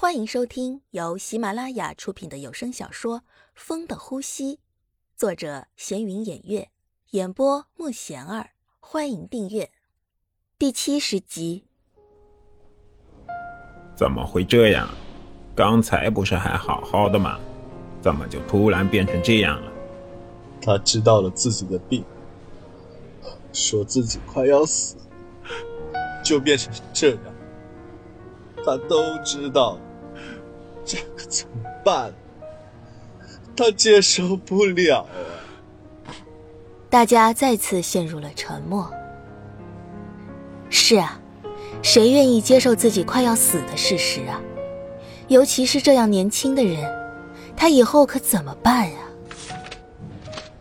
欢迎收听由喜马拉雅出品的有声小说《风的呼吸》，作者闲云掩月，演播慕贤儿。欢迎订阅第七十集。怎么会这样？刚才不是还好好的吗？怎么就突然变成这样了？他知道了自己的病，说自己快要死，就变成这样。他都知道。这可怎么办？他接受不了啊！大家再次陷入了沉默。是啊，谁愿意接受自己快要死的事实啊？尤其是这样年轻的人，他以后可怎么办呀？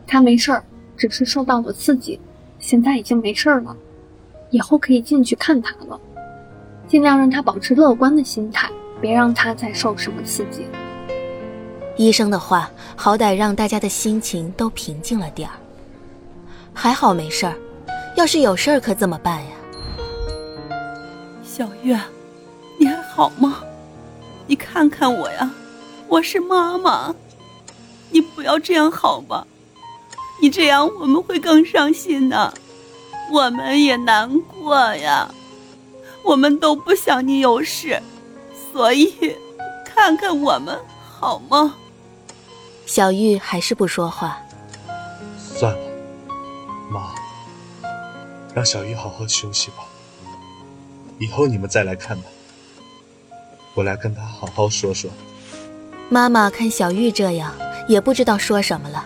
他没事儿，只是受到了刺激，现在已经没事儿了，以后可以进去看他了，尽量让他保持乐观的心态。别让他再受什么刺激。医生的话，好歹让大家的心情都平静了点儿。还好没事儿，要是有事儿可怎么办呀？小月，你还好吗？你看看我呀，我是妈妈。你不要这样好吗？你这样我们会更伤心的，我们也难过呀。我们都不想你有事。所以，看看我们好吗？小玉还是不说话。算了，妈，让小玉好好休息吧。以后你们再来看吧。我来跟她好好说说。妈妈看小玉这样，也不知道说什么了。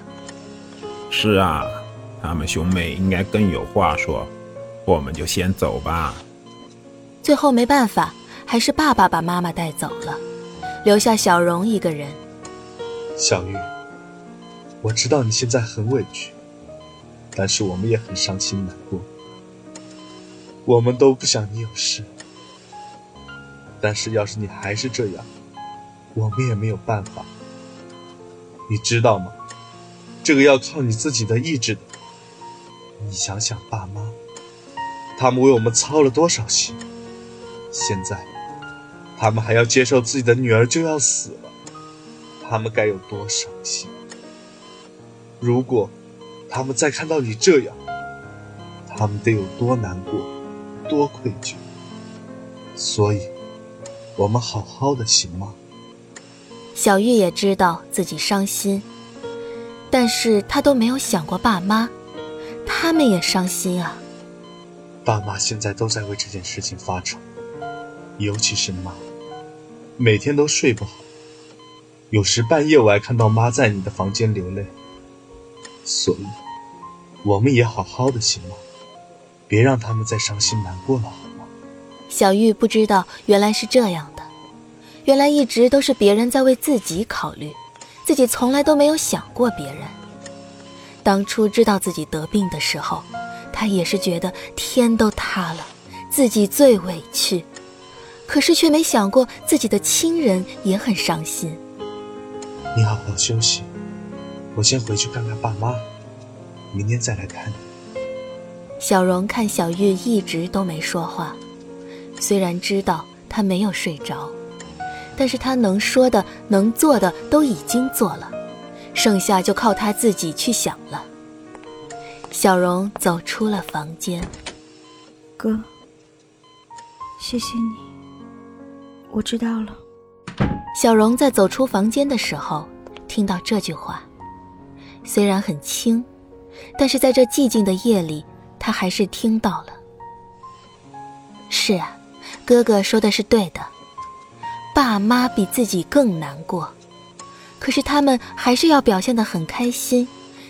是啊，他们兄妹应该更有话说。我们就先走吧。最后没办法。还是爸爸把妈妈带走了，留下小荣一个人。小玉，我知道你现在很委屈，但是我们也很伤心难过。我们都不想你有事，但是要是你还是这样，我们也没有办法。你知道吗？这个要靠你自己的意志的。你想想，爸妈，他们为我们操了多少心，现在。他们还要接受自己的女儿就要死了，他们该有多伤心！如果他们再看到你这样，他们得有多难过，多愧疚。所以，我们好好的行吗？小玉也知道自己伤心，但是她都没有想过爸妈，他们也伤心啊。爸妈现在都在为这件事情发愁，尤其是妈。每天都睡不好，有时半夜我还看到妈在你的房间流泪。所以，我们也好好的行吗？别让他们再伤心难过了，好吗？小玉不知道原来是这样的，原来一直都是别人在为自己考虑，自己从来都没有想过别人。当初知道自己得病的时候，她也是觉得天都塌了，自己最委屈。可是却没想过自己的亲人也很伤心。你好好休息，我先回去看看爸妈，明天再来看你。小荣看小玉一直都没说话，虽然知道她没有睡着，但是她能说的、能做的都已经做了，剩下就靠她自己去想了。小荣走出了房间，哥，谢谢你。我知道了。小荣在走出房间的时候，听到这句话，虽然很轻，但是在这寂静的夜里，他还是听到了。是啊，哥哥说的是对的，爸妈比自己更难过，可是他们还是要表现得很开心，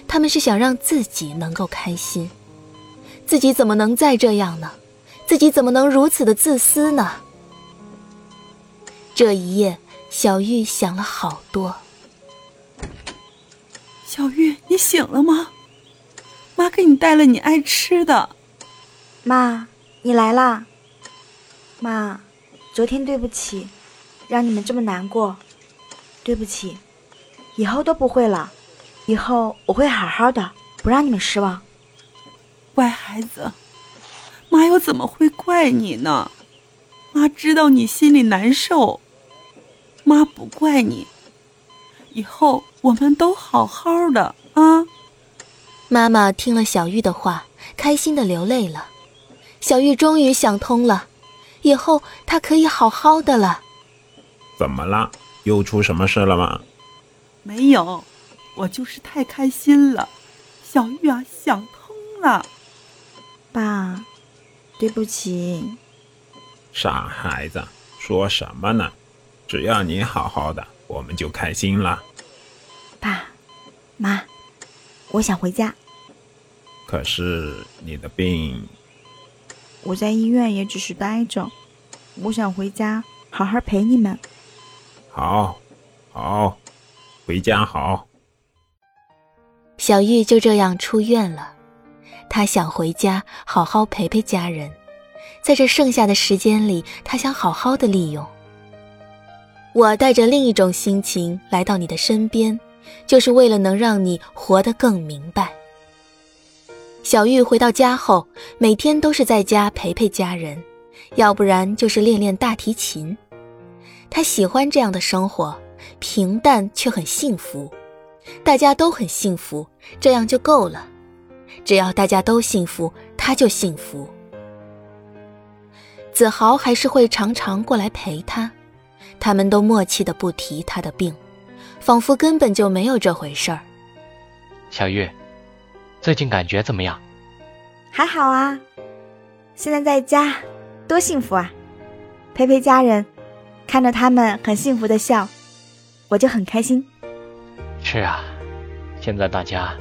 他们是想让自己能够开心，自己怎么能再这样呢？自己怎么能如此的自私呢？这一夜，小玉想了好多。小玉，你醒了吗？妈给你带了你爱吃的。妈，你来啦。妈，昨天对不起，让你们这么难过，对不起，以后都不会了，以后我会好好的，不让你们失望。乖孩子，妈又怎么会怪你呢？妈知道你心里难受，妈不怪你。以后我们都好好的啊！妈妈听了小玉的话，开心的流泪了。小玉终于想通了，以后她可以好好的了。怎么了？又出什么事了吗？没有，我就是太开心了。小玉啊，想通了。爸，对不起。傻孩子，说什么呢？只要你好好的。我们就开心了，爸妈，我想回家。可是你的病，我在医院也只是待着，我想回家好好陪你们。好，好，回家好。小玉就这样出院了，她想回家好好陪陪家人，在这剩下的时间里，她想好好的利用。我带着另一种心情来到你的身边，就是为了能让你活得更明白。小玉回到家后，每天都是在家陪陪家人，要不然就是练练大提琴。她喜欢这样的生活，平淡却很幸福，大家都很幸福，这样就够了。只要大家都幸福，她就幸福。子豪还是会常常过来陪她。他们都默契的不提他的病，仿佛根本就没有这回事儿。小玉，最近感觉怎么样？还好啊，现在在家多幸福啊！陪陪家人，看着他们很幸福的笑，我就很开心。是啊，现在大家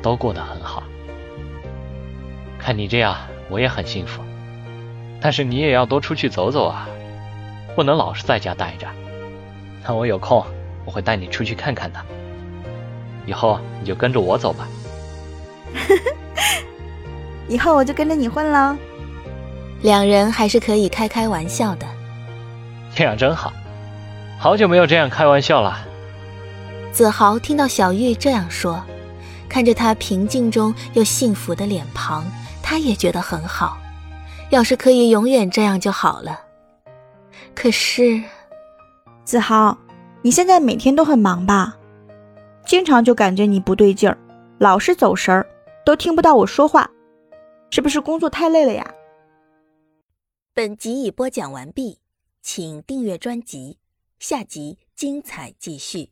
都过得很好。看你这样，我也很幸福。但是你也要多出去走走啊。不能老是在家待着，那我有空我会带你出去看看的。以后你就跟着我走吧。以后我就跟着你混喽。两人还是可以开开玩笑的，这样真好。好久没有这样开玩笑了。子豪听到小玉这样说，看着她平静中又幸福的脸庞，他也觉得很好。要是可以永远这样就好了。可是，子豪，你现在每天都很忙吧？经常就感觉你不对劲儿，老是走神儿，都听不到我说话，是不是工作太累了呀？本集已播讲完毕，请订阅专辑，下集精彩继续。